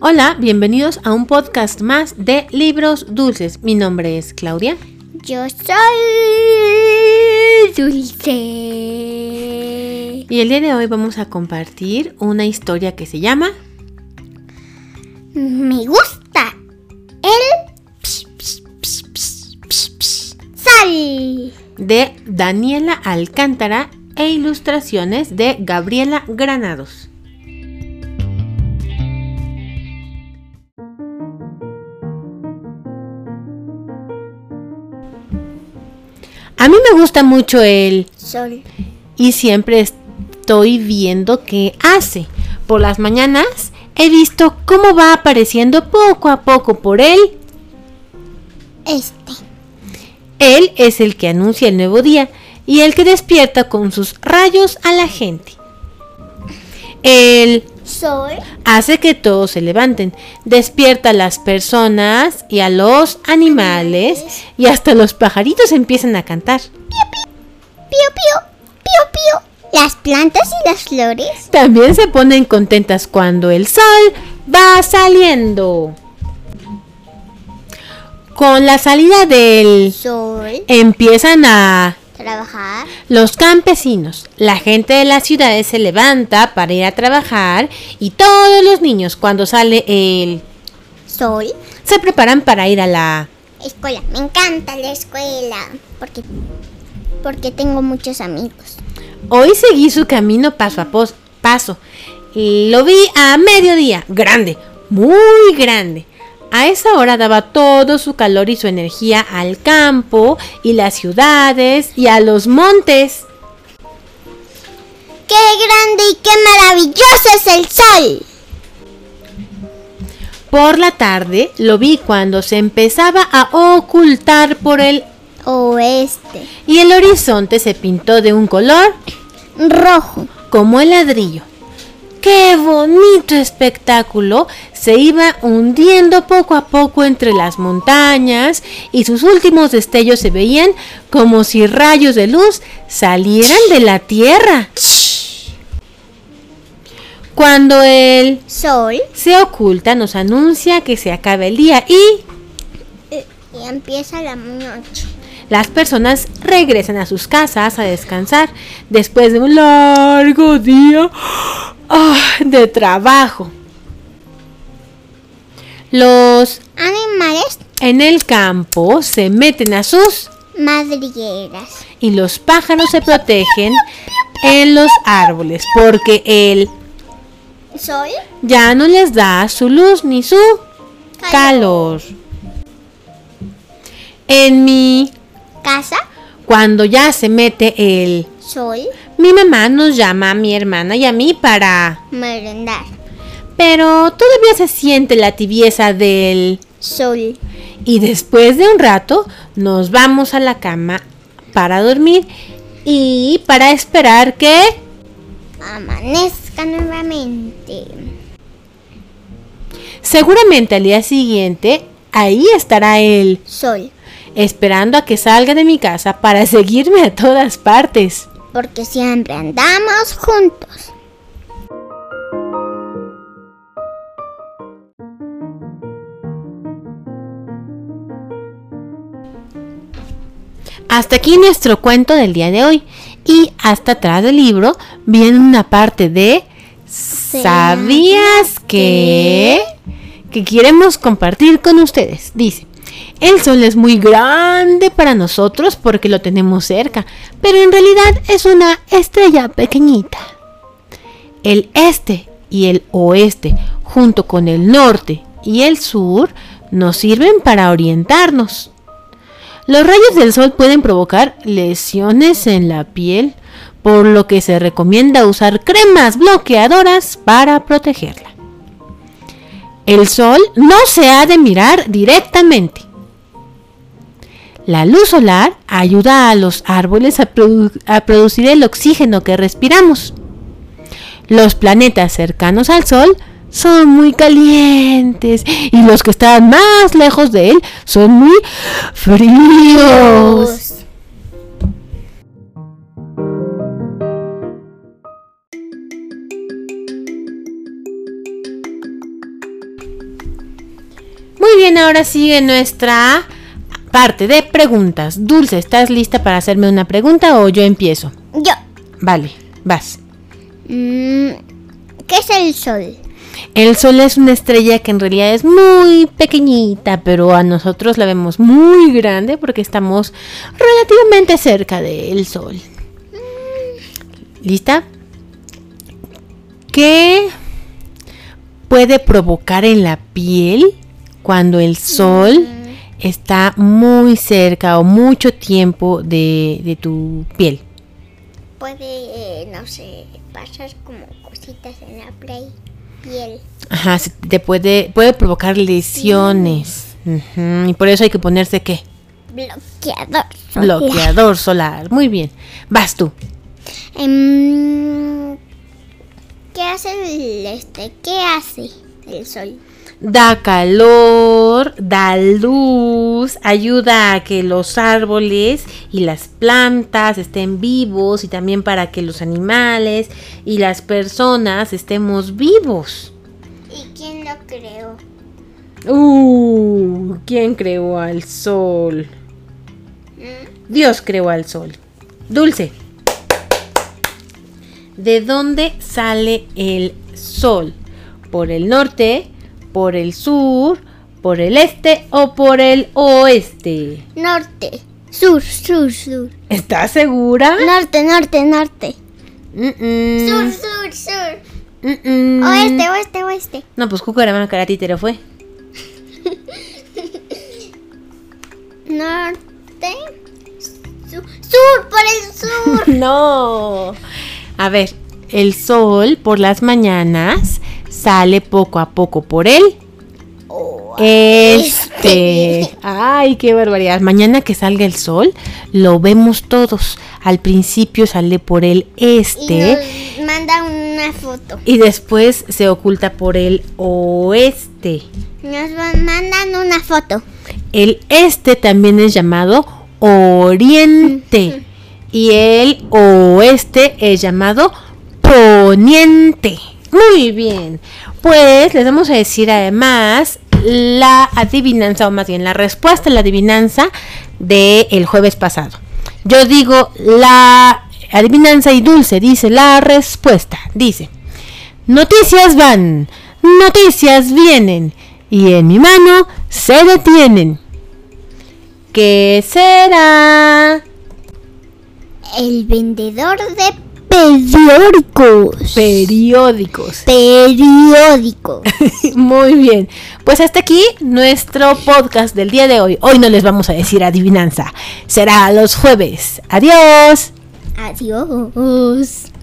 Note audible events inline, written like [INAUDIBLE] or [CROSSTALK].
Hola, bienvenidos a un podcast más de Libros Dulces. Mi nombre es Claudia. Yo soy Dulce. Y el día de hoy vamos a compartir una historia que se llama Me gusta el psh, psh, psh, sal. de Daniela Alcántara e ilustraciones de Gabriela Granados. A mí me gusta mucho el Sol. y siempre estoy viendo qué hace. Por las mañanas he visto cómo va apareciendo poco a poco por él. Este. Él es el que anuncia el nuevo día y el que despierta con sus rayos a la gente. Él Sol. hace que todos se levanten, despierta a las personas y a los animales y hasta los pajaritos empiezan a cantar. Pío, pío. Pío, pío. Las plantas y las flores. También se ponen contentas cuando el sol va saliendo. Con la salida del Sol. empiezan a Trabajar. los campesinos. La gente de las ciudades se levanta para ir a trabajar y todos los niños cuando sale el Sol. se preparan para ir a la Escuela. Me encanta la escuela. Porque, porque tengo muchos amigos. Hoy seguí su camino paso a paso. Y lo vi a mediodía, grande, muy grande. A esa hora daba todo su calor y su energía al campo y las ciudades y a los montes. ¡Qué grande y qué maravilloso es el sol! Por la tarde lo vi cuando se empezaba a ocultar por el Oeste. y el horizonte se pintó de un color Rojo. como el ladrillo. ¡Qué bonito espectáculo! Se iba hundiendo poco a poco entre las montañas y sus últimos destellos se veían como si rayos de luz salieran de la tierra. Cuando el Sol. se oculta nos anuncia que se acaba el día y Y empieza la noche. las personas regresan a sus casas a descansar después de un largo día ah, de trabajo. Los Animales en el campo se meten a sus madrigueras. y los pájaros se protegen en los árboles porque él Sol. ya no les da su luz ni su calor. En mi Casa. cuando ya se mete el Sol. Mi mamá nos llama a mi hermana y a mí para... Merendar. Pero todavía se siente la tibieza del... Sol. Y después de un rato nos vamos a la cama para dormir y para esperar que... Amanezca nuevamente. Seguramente al día siguiente ahí estará él, Sol. esperando a que salga de mi casa para [LAUGHS] seguirme a todas partes. Porque siempre andamos juntos. Hasta aquí nuestro cuento del día de hoy. Y hasta atrás del libro viene una parte de ¿Sabías que? Que queremos compartir con ustedes. Dice, el sol es muy grande para nosotros porque lo tenemos cerca, pero en realidad es una estrella pequeñita. El este y el oeste, junto con el norte y el sur, nos sirven para orientarnos. Los rayos del sol pueden provocar lesiones en la piel, por lo que se recomienda usar cremas bloqueadoras para protegerla. El sol no se ha de mirar directamente. La luz solar ayuda a los árboles a, produ- a producir el oxígeno que respiramos. Los planetas cercanos al Sol son muy calientes y los que están más lejos de él son muy fríos. bien, ahora sigue nuestra parte de preguntas. Dulce, ¿estás lista para hacerme una pregunta o yo empiezo? Yo. Vale, vas. Mm, ¿Qué es el sol? El Sol es una estrella que en realidad es muy pequeñita, pero a nosotros la vemos muy grande porque estamos relativamente cerca del Sol. ¿Lista? ¿Qué puede provocar en la piel cuando el Sol está muy cerca o mucho tiempo de, de tu piel? Puede, eh, no sé, pasar como cositas en la play, piel. Ajá, te puede, puede provocar lesiones. Y por eso hay que ponerse qué? Bloqueador. solar. Bloqueador solar. Muy bien. Vas tú. Em, ¿Qué hace el este? ¿Qué hace el sol? Da calor, da luz, ayuda a que los árboles y las plantas estén vivos y también para que los animales y las personas estemos vivos. ¿Y quién lo creó? Uh, ¿quién creó al sol? Dios creó al sol. Dulce. ¿De dónde sale el sol? ¿Por el norte? ¿Por el sur? ¿Por el este o por el oeste? Norte. Sur, sur, sur. ¿Estás segura? Norte, norte, norte. Mm-mm. Sur, sur, sur. Mm-mm. Oeste, oeste, oeste. No, pues Cucaramanga Caratítero fue. [LAUGHS] Norte. Sur, sur, por el sur. [LAUGHS] No. A ver, el sol por las mañanas sale poco a poco por él. Este. Ay, qué barbaridad. Mañana que salga el sol, lo vemos todos. Al principio sale por el Y este nos manda una foto. y después se oculta por el oeste. Nos mandan una foto. El este también es llamado oriente y el oeste es llamado poniente. Muy bien. Pues les vamos a decir además la adivinanza o más bien la respuesta a la adivinanza del jueves pasado. Yo digo la adivinanza y Dulce dice la respuesta. Dice, noticias van, noticias vienen y en mi mano se detienen. ¿Qué será? El vendedor de periódicos. Periódicos. periódicos. [LAUGHS] Muy bien. Pues hasta aquí nuestro podcast del día de hoy. Hoy no les vamos a decir adivinanza. Será los jueves. Adiós. Adiós.